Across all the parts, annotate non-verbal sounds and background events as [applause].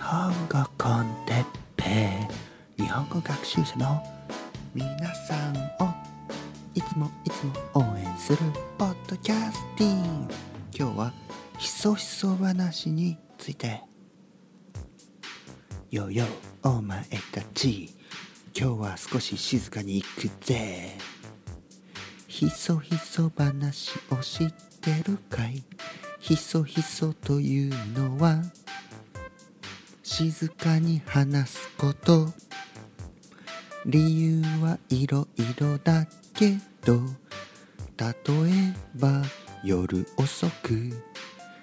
本語コンテッペ日本語学習者の皆さんをいつもいつも応援するポッドキャスティン。今日はひそひそ話について。よよお前たち今日は少し静かに行くぜ。ひそひそ話を知ってるかい？ひそひそというのは静かに話すこと。理由はいろいろだけど例えば夜遅く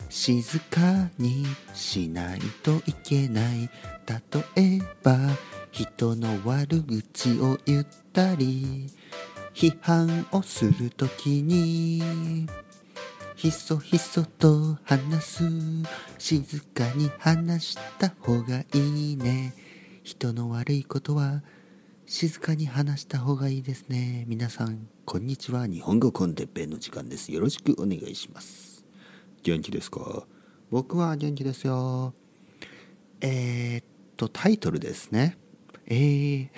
静かにしないといけない。例えば人の悪口を言ったり批判をするときにひそひそと話す。静かに話した方がいいね。人の悪いことは静かに話した方がいいですね。皆さんこんにちは。日本語コンテッペの時間です。よろしくお願いします。元気ですか？僕は元気ですよ。えー、っとタイトルですね。えー。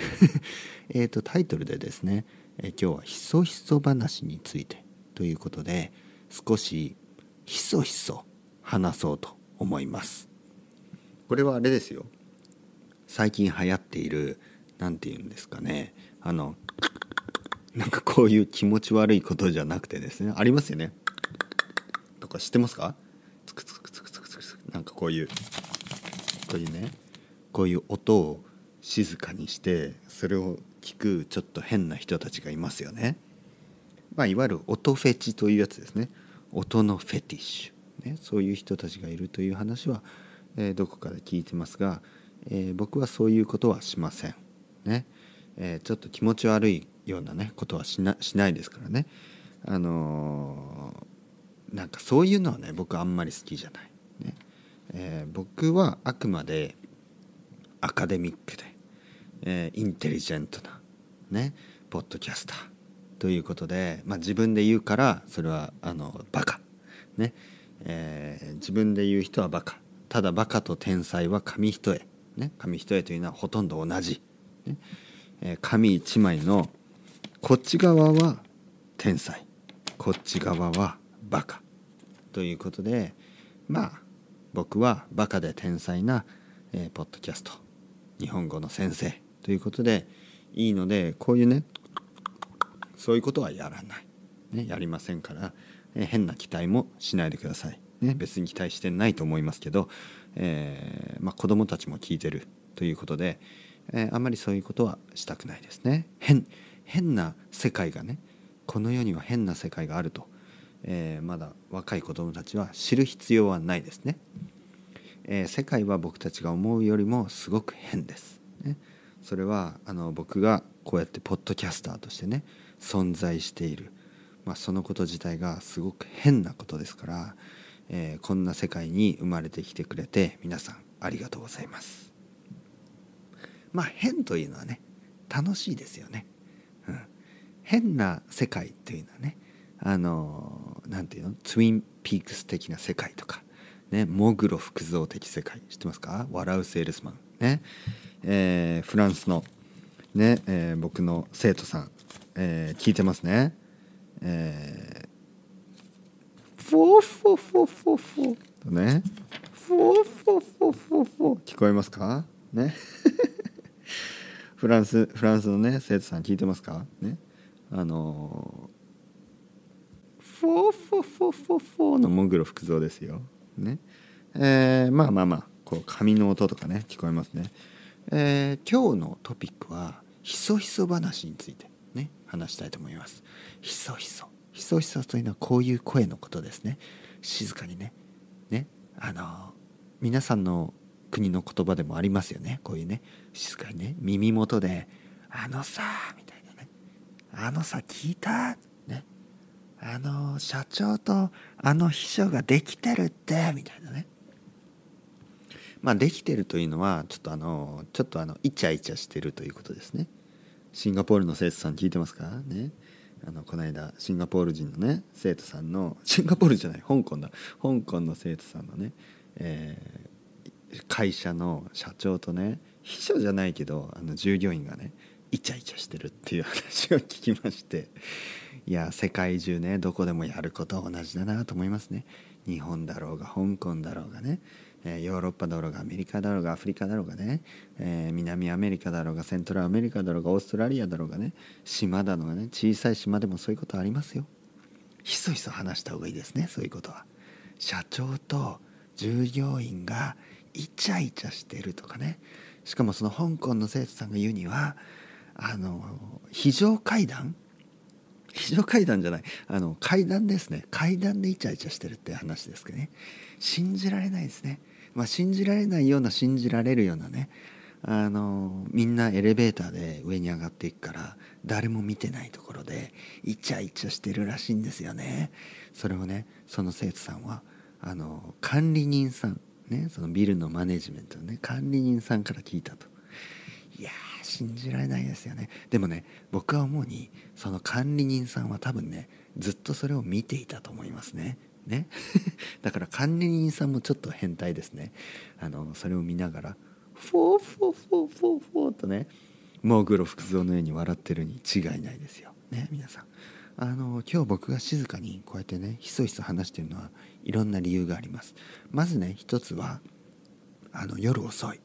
[laughs] えっとタイトルでですね、え今日はひそひそ話についてということで少しひそひそ話そうと思います。これはあれですよ。最近流行っている何て言うんですかね。あのなんかこういう気持ち悪いことじゃなくてですね。ありますよね。とか知ってますか？つくつくつくつくつくつく。なんかこういう。こういうね。こういう音を静かにしてそれを聞くちょっと変な人たちがいますよね。まあ、いわゆる音フェチというやつですね。音のフェティッシュ、ね、そういう人たちがいるという話は、えー、どこかで聞いてますが、えー、僕はそういうことはしません、ねえー、ちょっと気持ち悪いようなねことはしなしないですからね。あのなんかそういうのはね僕あんまり好きじゃない、ねえ僕はあくまでアカデミックで、えインテリジェントなねポッドキャスター。ということで、まあ、自分で言うからそれはあのバカ。ね、えー、自分で言う人はバカ。ただバカと天才は紙一重、ね、紙一重というのはほとんど同じ、ね。えー、紙一枚のこっち側は天才。こっち側はバカ。ということでまあ僕はバカで天才な、えー、ポッドキャスト。日本語の先生。ということでいいのでこういうねそういうことはやらない、ね、やりませんから、え変な期待もしないでください、ね、別に期待してないと思いますけど、えーまあ、子供たちも聞いてるということで、えー、あんまりそういうことはしたくないですね。変変な世界がねこの世には変な世界があると、えー、まだ若い子供たちは知る必要はないですね、えー、世界は僕たちが思うよりもすごく変です、ね、それはあの僕がこうやってポッドキャスターとしてね存在している、まあ、そのこと自体がすごく変なことですから、えー、こんな世界に生まれてきてくれて皆さんありがとうございます。まあ変というのはね楽しいですよね。うん、変な世界というのはねあの何て言うの？ツインピークス的な世界とか、ね、モグロ福蔵的世界。知ってますか？笑うセールスマン。ね、えー、フランスのね、えー、僕の生徒さん。えー、聞いてますね。えー、フォーフォフォフォフォとね、フォーフォフォフォフォ聞こえますか？ね。フランス、フランスのね、生徒さん聞いてますか？ね。あのー、フォーフォフォフォフォの喪黒福造ですよ。ね。えー、まあまあまあ、こう、紙の音とかね、聞こえますね。えー、今日のトピックは、ひそひそ話について。話したいと思います。ひそひそ。ひそひそというのはこういう声のことですね。静かにね。ねあの皆さんの国の言葉でもありますよね。こういうね。静かにね。耳元で「あのさ」みたいなね「あのさ聞いた?」ね「あの社長とあの秘書ができてるって」みたいなね。まあできてるというのはちょっとあのちょっとあのイチャイチャしてるということですね。シンガポールの生徒さん聞いてますか？ね。あのこの間シンガポール人のね生徒さんのシンガポールじゃない香港だ。香港の生徒さんのね、えー、会社の社長とね秘書じゃないけどあの従業員がねイチャイチャしてるっていう話を聞きまして。いや世界中ねどこでもやることは同じだなと思いますね。日本だろうが香港だろうがね、え、ヨーロッパだろうがアメリカだろうがアフリカだろうがね、え、南アメリカだろうがセントラルアメリカだろうがオーストラリアだろうがね島だのがね小さい島でもそういうことありますよ。ひそひそ話した方がいいですねそういうことは。社長と従業員がイチャイチャしてるとかね。しかもその香港の生徒さんが言うにはあの非常階段非常階段じゃない。あの階段ですね。階段でイチャイチャしてるって話ですけどね。信じられないですね。まあ信じられないような信じられるようなね。あのみんなエレベーターで上に上がっていくから誰も見てないところでイチャイチャしてるらしいんですよね。それをねその生徒さんはあの管理人さんねそのビルのマネジメントのね管理人さんから聞いたと。いや信じられないですよね。でもね僕は思うにその管理人さんは多分ねずっとそれを見ていたと思いますね。ね？[laughs] だから管理人さんもちょっと変態ですね。あのそれを見ながらフォーフォーフォーフォーフォーとねモーグロ福蔵のように笑ってるに違いないですよ。ね皆さん。あの今日僕が静かにこうやってねひそひそ話してるのはいろんな理由があります。まずね一つはあの夜遅い。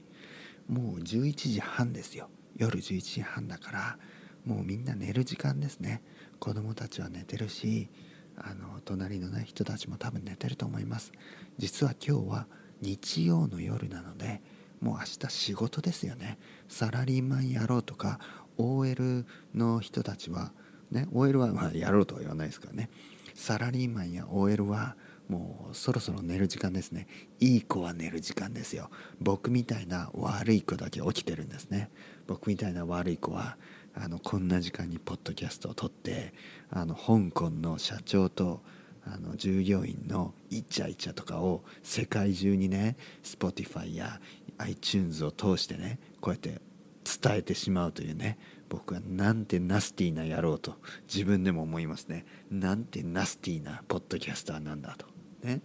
もう11時半ですよ。夜11時半だからもうみんな寝る時間ですね。子供たちは寝てるしあの隣のね人たちも多分寝てると思います。実は今日は日曜の夜なのでもう明日仕事ですよね。サラリーマンやろうとか OL の人たちはね OL はまやろうとは言わないですからね。サラリーマンや OL はもうそろそろ寝る時間ですね。いい子は寝る時間ですよ。僕みたいな悪い子だけ起きてるんですね。僕みたいな悪い子はあのこんな時間にポッドキャストを撮ってあの香港の社長とあの従業員のイチャイチャとかを世界中にね Spotify や iTunes を通してねこうやって伝えてしまうというね僕はなんてナスティーな野郎と自分でも思いますね。なんてナスティーなポッドキャスターなんだと。ね。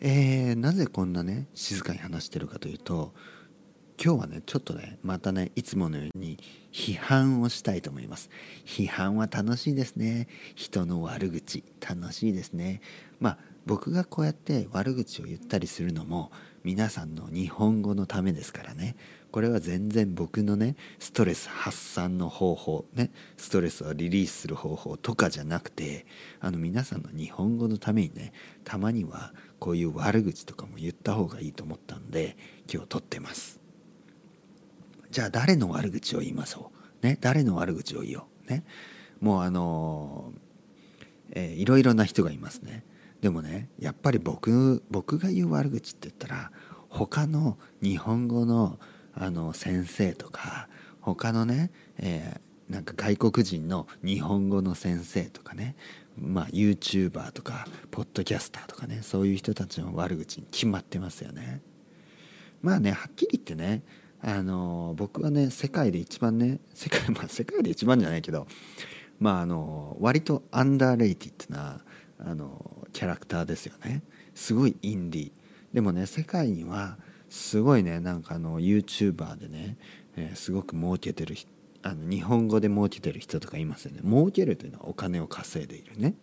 えー、なぜこんなね静かに話してるかというと今日はねちょっとねまたねいつものように批判をしたいと思います。批判は楽しいですね。人の悪口楽しいですね。まあ僕がこうやって悪口を言ったりするのも皆さんの日本語のためですからね。これは全然僕のねストレス発散の方法ねストレスをリリースする方法とかじゃなくてあの皆さんの日本語のためにねたまにはこういう悪口とかも言った方がいいと思ったんで今日撮ってます。じゃあ誰の悪口を言いましょう？ね？誰の悪口を言おう？ね？もうあのえー、いろいろな人がいますね。でもねやっぱり僕僕が言う悪口って言ったら他の日本語のあの先生とか他のね、えー、なんか外国人の日本語の先生とかねまあ YouTuber とかポッドキャスターとかねそういう人たちの悪口に決まってますよね。まあねはっきり言ってねあの僕はね世界で一番ね世界 [laughs] まあ世界で一番じゃないけどまああの割とアンダーレイティッドなあのキャラクターですよね。すごいインディー。でもね世界にはすごいねなんかあの YouTuber でね、えー、すごく儲けてるあの日本語で儲けてる人とかいますよね。儲けるというのはお金を稼いでいるね。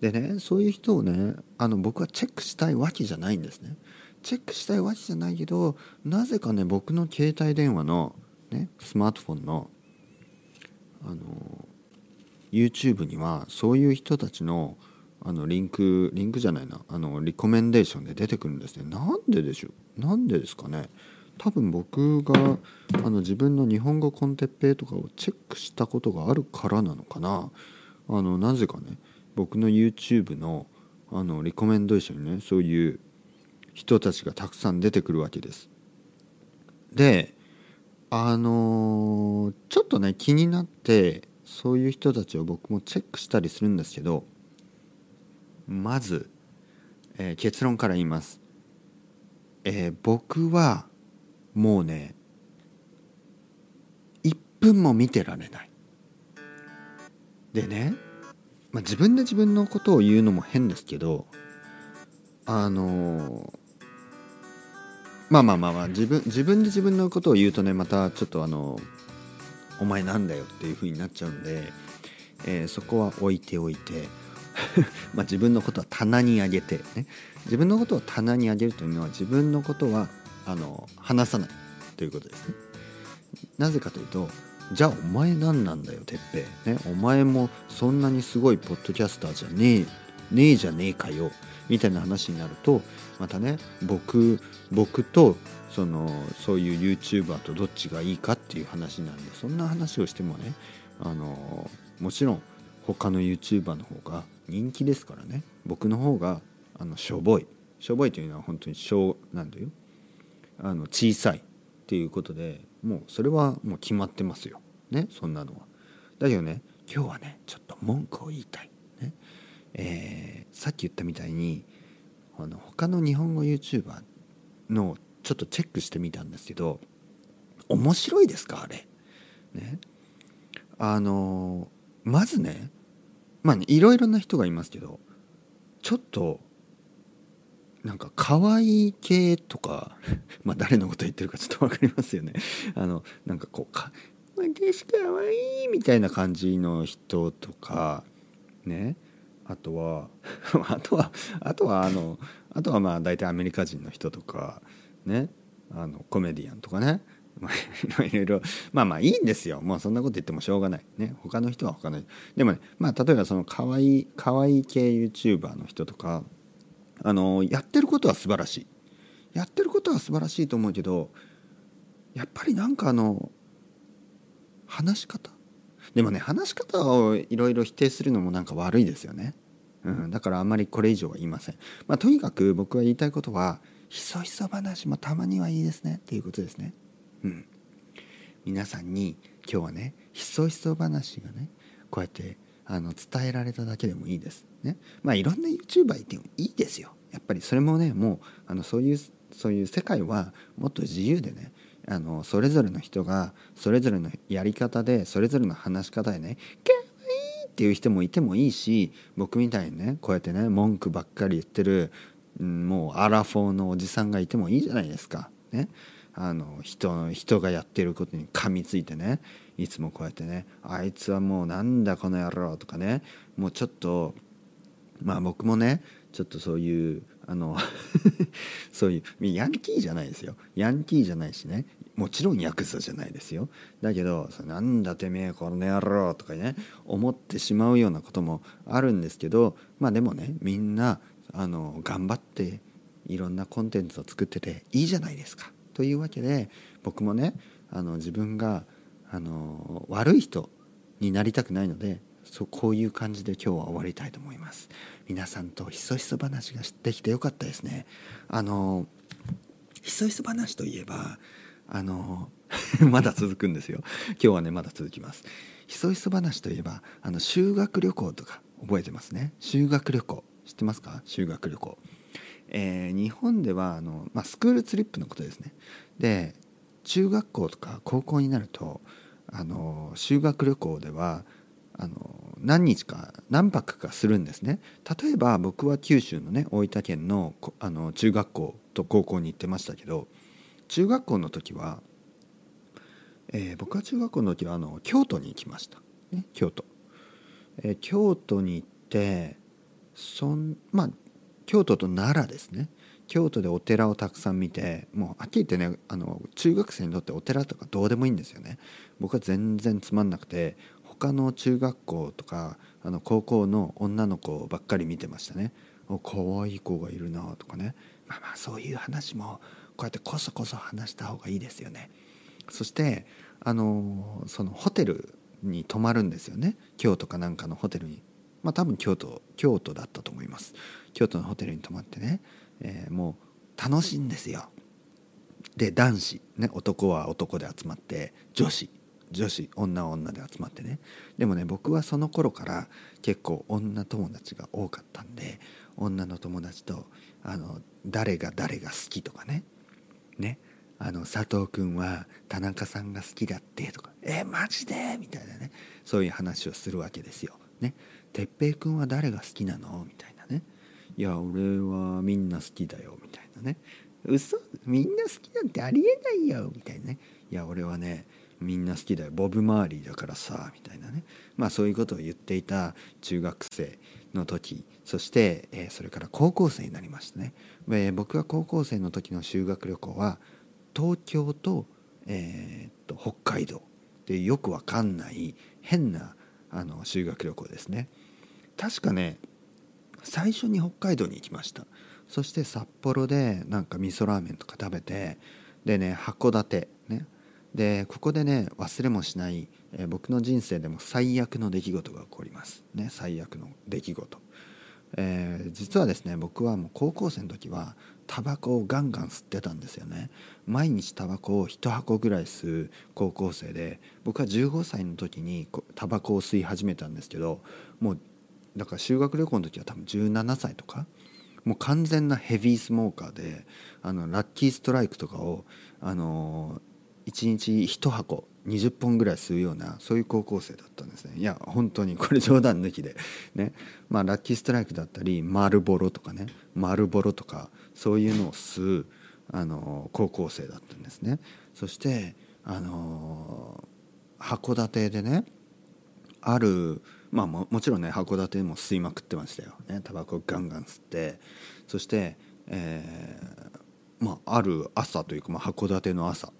でねそういう人をねあの僕はチェックしたいわけじゃないんですね。チェックしたいわけじゃないけどなぜかね僕の携帯電話の、ね、スマートフォンのあの YouTube にはそういう人たちのあのリンクリンクじゃないなあのリコメンデーションで出てくるんですね。なんででしょう？なんでですかね？多分僕があの自分の日本語コンテッペイとかをチェックしたことがあるからなのかな。あのなぜかね僕の YouTube のあのリコメンデーションにねそういう人たちがたくさん出てくるわけです。であのー、ちょっとね気になってそういう人たちを僕もチェックしたりするんですけどまず、えー、結論から言います、えー、僕はもうね1分も見てられないでね、まあ、自分で自分のことを言うのも変ですけどあのまあまあまあまあ自分自分で自分のことを言うとねまたちょっとあのお前なんだよっていう風になっちゃうんで、えー、そこは置いておいて [laughs] まあ自分のことは棚にあげてね。自分のことを棚にあげるというのは自分のことはあの話さないということですね。なぜかというとじゃあお前何なんだよてっぺね。お前もそんなにすごいポッドキャスターじゃねえねえじゃねえかよみたいな話になるとまたね僕僕とそのそういう YouTuber とどっちがいいかっていう話なんでそんな話をしてもねあのもちろん他の YouTuber の方が人気ですからね。僕の方があのしょぼい。しょぼいというのは本当に小なんだよ。あの小さい。っていうことでもうそれはもう決まってますよ。ね？そんなのは。だけどね今日はねちょっと文句を言いたい。ね？えー、さっき言ったみたいにあの他の日本語 YouTuber のちょっとチェックしてみたんですけど面白いですか？あれ。ね。あのまずねまあねいろいろな人がいますけどちょっとなんか可愛い系とか [laughs] まあ誰のこと言ってるかちょっと分かりますよね。[laughs] あのなんかこうか「私可愛いみたいな感じの人とかねあとは [laughs] あとはあとはあのあとはまあ大体アメリカ人の人とかねあのコメディアンとかね。[laughs] まあいろいろ。まあまあいいんですよ。もうそんなこと言ってもしょうがない。ね他の人は他の人。でもねまあ例えばその可愛い可愛い系 YouTuber の人とかあのやってることは素晴らしい。やってることは素晴らしいと思うけどやっぱりなんかあの話し方？でもね話し方をいろいろ否定するのもなんか悪いですよね、うん、だからあんまりこれ以上は言いません、まあ、とにかく僕が言いたいことはひそひそ話もたまにはいいですねっていうことですね。うん。皆さんに今日はねひそひそ話がねこうやってあの伝えられただけでもいいです。ね。まあいろんな YouTuber いてもいいですよ。やっぱりそれもねもうあのそういうそういう世界はもっと自由でねあのそれぞれの人がそれぞれのやり方でそれぞれの話し方でね「かわいい!」っていう人もいてもいいし僕みたいにねこうやってね文句ばっかり言ってる、うん、もうアラフォーのおじさんがいてもいいじゃないですか。ね、あの人人がやってることに噛みついてねいつもこうやってね「あいつはもうなんだこの野郎」とかねもうちょっとまあ僕もねちょっとそういうあの [laughs] そういうヤンキーじゃないですよ。ヤンキーじゃないしね。もちろんヤクザじゃないですよ。だけど「なんだてめえこの野郎」とかね思ってしまうようなこともあるんですけどまあでもねみんなあの頑張っていろんなコンテンツを作ってていいじゃないですか。というわけで僕もねあの自分があの悪い人になりたくないのでそうこういう感じで今日は終わりたいと思います。皆さんとひそひそ話ができてよかったですね。あのひそひそ話といえばあの [laughs] まだ続くんですよ。今日はねまだ続きます。ひそひそ話といえばあの修学旅行とか覚えてますね。修学旅行知ってますか？修学旅行。えー、日本ではあの、まあ、スクールツリップのことですね。で中学校とか高校になるとあの修学旅行ではあの何日か何泊かするんですね。例えば僕は九州のね大分県のあの中学校と高校に行ってましたけど中学校の時は、えー、僕は中学校の時はあの京都に行きました、ね、京都、えー、京都に行ってそんまあ京都と奈良ですね。京都でお寺をたくさん見てもうはっきり言ってねあの中学生にとってお寺とかどうでもいいんですよね。僕は全然つまんなくて他の中学校とかあの高校の女の子ばっかり見てましたね。可愛い子がいるなとかね。まあまあそういう話もこうやってこそこそ話した方がいいですよね。そしてあのそのホテルに泊まるんですよね。京都かなんかのホテルに。まあ多分京都京都だったと思います。京都のホテルに泊まってね、えー、もう楽しいんですよ。で男子ね男は男で集まって女子。女子女女で集まってね。でもね僕はその頃から結構女友達が多かったんで女の友達とあの誰が誰が好きとかね。ね。あの佐藤君は田中さんが好きだってとか「えマジで?」みたいなね。そういう話をするわけですよ。ね。哲平君は誰が好きなの？みたいなね「いや俺はみんな好きだよ」みたいなね。嘘？みんな好きなんてありえないよ。みたいなね。いや俺はねみんな好きだよ。ボブ・マーリーだからさみたいなね。まあそういうことを言っていた中学生の時。そして、えー、それから高校生になりましたね、えー、僕が高校生の時の修学旅行は東京と,、えー、っと北海道ってよくわかんない変なあの修学旅行ですね。確かね最初に北海道に行きました。そして札幌でなんか味噌ラーメンとか食べてでね函館でここでね忘れもしない、えー、僕の人生でも最悪の出来事が起こります。ね最悪の出来事、えー、実はですね僕はもう高校生の時はタバコをガンガン吸ってたんですよね。毎日タバコを1箱ぐらい吸う高校生で僕は15歳の時にタバコを吸い始めたんですけどもうだから修学旅行の時は多分17歳とかもう完全なヘビースモーカーであのラッキーストライクとかをあの1日1箱20本ぐらい吸うようなそういう高校生だったんですね。いや本当にこれ冗談抜きで。ね。まあラッキーストライクだったり丸ボロとかね。丸ボロとかそういうのを吸うあの高校生だったんですね。そしてあの函館でねあるまあももちろんね函館でも吸いまくってましたよ。ね。タバコガンガン吸って。そして、えー、まあ、ある朝というか、まあ、函館の朝。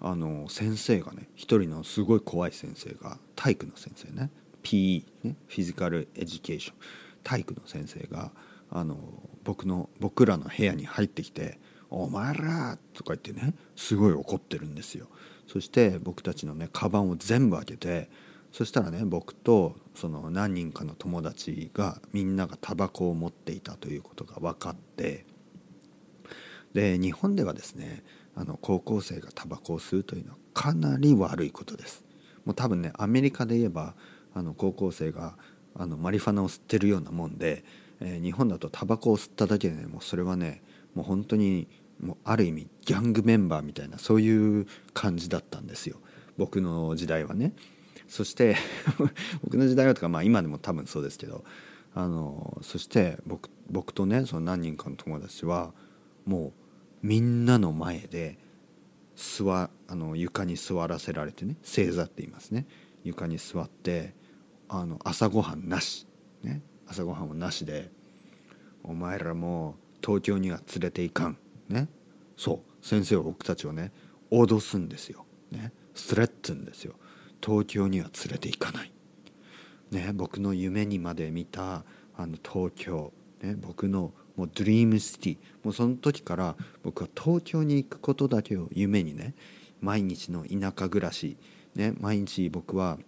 あの先生がね一人のすごい怖い先生が体育の先生ね PE ね physical education 体育の先生があの僕の僕らの部屋に入ってきて「お前ら!」とか言ってねすごい怒ってるんですよ。そして僕たちのねカバンを全部開けてそしたらね僕とその何人かの友達がみんながタバコを持っていたということが分かってで日本ではですねあの高校生がタバコを吸うというのはかなり悪いことです。もう多分ねアメリカで言えばあの高校生があのマリファナを吸ってるようなもんで、えー、日本だとタバコを吸っただけでねもうそれはねもう本当にもうある意味ギャングメンバーみたいなそういう感じだったんですよ僕の時代はね。そして [laughs] 僕の時代はとかまあ今でも多分そうですけどあのそして僕僕とねその何人かの友達はもうみんなの前で座あの床に座らせられてね正座って言いますね。床に座ってあの朝ごはんなし、ね、朝ごはんもなしでお前らも東京には連れていかんね。そう先生は僕たちをね脅すんですよ、ね、スレッツんですよ。東京には連れて行かない、ね、僕の夢にまで見たあの東京、ね、僕のもうドリームシティ。もうその時から僕は東京に行くことだけを夢にね毎日の田舎暮らし、ね、毎日僕は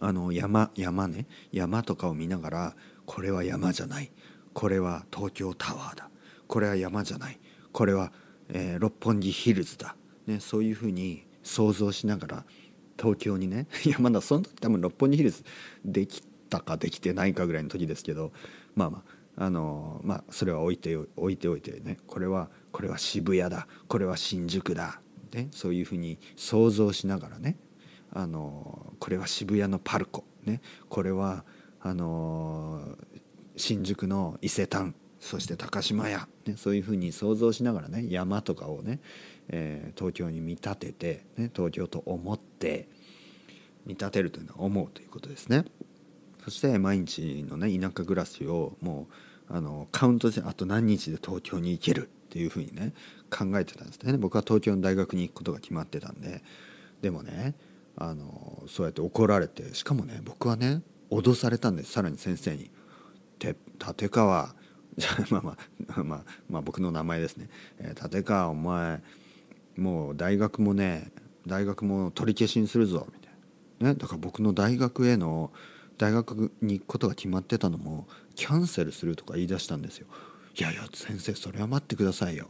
あの山山ね山とかを見ながらこれは山じゃない。これは東京タワーだ。これは山じゃない。これは、えー、六本木ヒルズだ、ね、そういうふうに想像しながら東京にねいやまだその時多分六本木ヒルズできたかできてないかぐらいの時ですけどまあまああのまあそれは置いて置いておいてね。これはこれは渋谷だ。これは新宿だ、ね、そういうふうに想像しながらね。あのこれは渋谷のパルコ、ね、これはあの新宿の伊勢丹。そして高島屋、ね、そういうふうに想像しながらね山とかをねえー、東京に見立てて、ね、東京と思って見立てるというのは思うということですね。そして毎日のね田舎暮らしをもうあのカウントしてあと何日で東京に行けるっていうふうにね考えてたんですね。僕は東京の大学に行くことが決まってたんででもねあのそうやって怒られてしかもね僕はね脅されたんですさらに先生に「立川 [laughs] まあまあ [laughs] まあまあ僕の名前ですね、えー、立川お前もう大学もね大学も取り消しにするぞみたいな、ね、だから僕の大学への大学に行くことが決まってたのもキャンセルするとか言い出したんですよ。いやいや先生それは待ってくださいよ。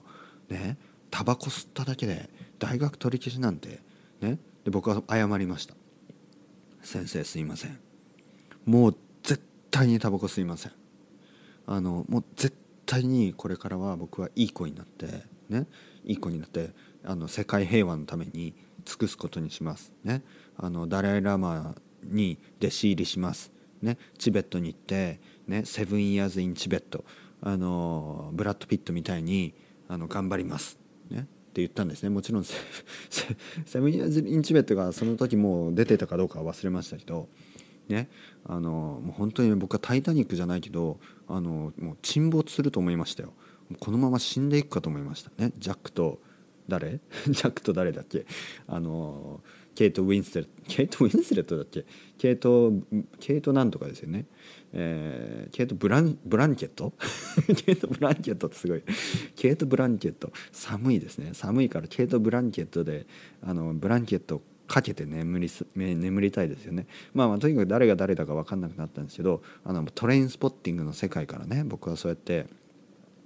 ねタバコ吸っただけで大学取り消しなんてねで僕は謝りました。先生すいません。もう絶対にタバコ吸いません。あのもう絶対にこれからは僕はいい子になってねいい子になってあの世界平和のために尽くすことにしますねあのダライ・ラマに弟子入りします。ねチベットに行ってねセブンイヤーズ・イン・チベットあのブラッド・ピットみたいにあの頑張ります」ねって言ったんですね。もちろんセブンイヤーズ・インチベットがその時もう出てたかどうかは忘れましたけどねあのもう本当に僕は「タイタニック」じゃないけどあのもう沈没すると思いましたよ。このまま死んでいくかと思いました。ねジャックと誰？[laughs] ジャックと誰だっけ？あのケイト・ウィンスレットケイト・ウィンスレットだっけ？ケイトケイトなんとかですよね。えー、ケイトブラン・ブランケット？[laughs] ケイト・ブランケットってすごい。ケイト・ブランケット。寒いですね。寒いからケイト・ブランケットであのブランケットかけて眠り眠りたいですよね、まあ、まあとにかく誰が誰だか分かんなくなったんですけどあのトレインスポッティングの世界からね僕はそうやって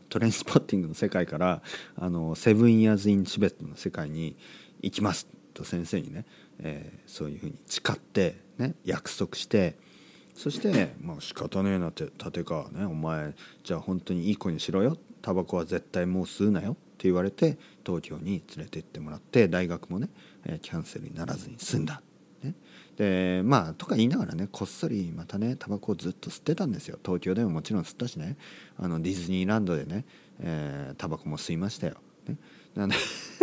トレインスポッティングの世界からあのセブンイヤーズ・イン・チベットの世界に行きます。と先生にね、えー、そういうふうに誓ってね約束してそして「まあ仕方ねえなって立川ねお前じゃあ本当にいい子にしろよ。タバコは絶対もう吸うなよ」って言われて東京に連れて行ってもらって大学もね、えキャンセルにならずに済んだ。ね、でまあとか言いながらねこっそりまたねタバコをずっと吸ってたんですよ。東京でももちろん吸ったしね。あのディズニーランドでね、えー、タバコも吸いましたよ。ね、なんで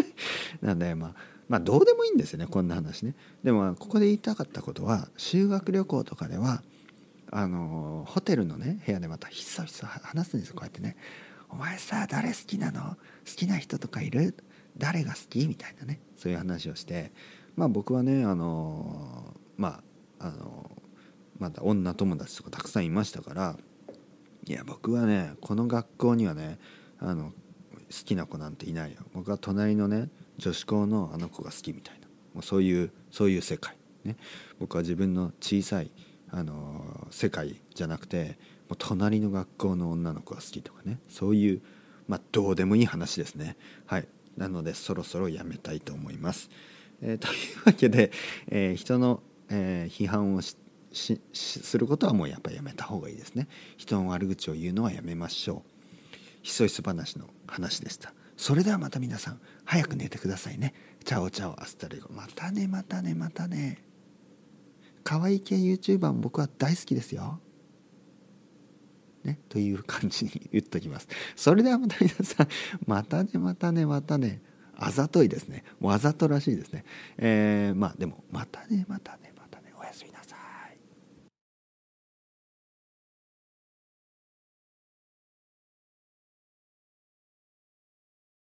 [laughs] なんでまあまあどうでもいいんですよねこんな話ね。でもここで言いたかったことは修学旅行とかではあのホテルのね部屋でまたひそひそ話すんですよこうやってね「お前さ誰好きなの？好きな人とかいる？誰が好き?」みたいなね。そういう話をして。まあ僕はねあのまああのまだ女友達とかたくさんいましたからいや僕はねこの学校にはねあの好きな子なんていないよ。僕は隣のね女子校のあの子が好きみたいな。もうそういうそういう世界。ね。僕は自分の小さいあの世界じゃなくてもう隣の学校の女の子が好きとかね。そういう、まあ、どうでもいい話ですね。はい。なのでそろそろやめたいと思います、えー、というわけで、えー、人の、えー、批判をすることはもうやっぱりやめた方がいいですね。人の悪口を言うのはやめましょう。ひそひそ話の話でした。それではまた皆さん早く寝てくださいねチャオチャオ hasta luego またねまたねまたね可愛い系 YouTuber も僕は大好きですよ。ね、という感じに言っときます。それではまた皆さん、またね、またね、またね、あざといですね。もうあざとらしいですね。えー、まあでも、またね、またね。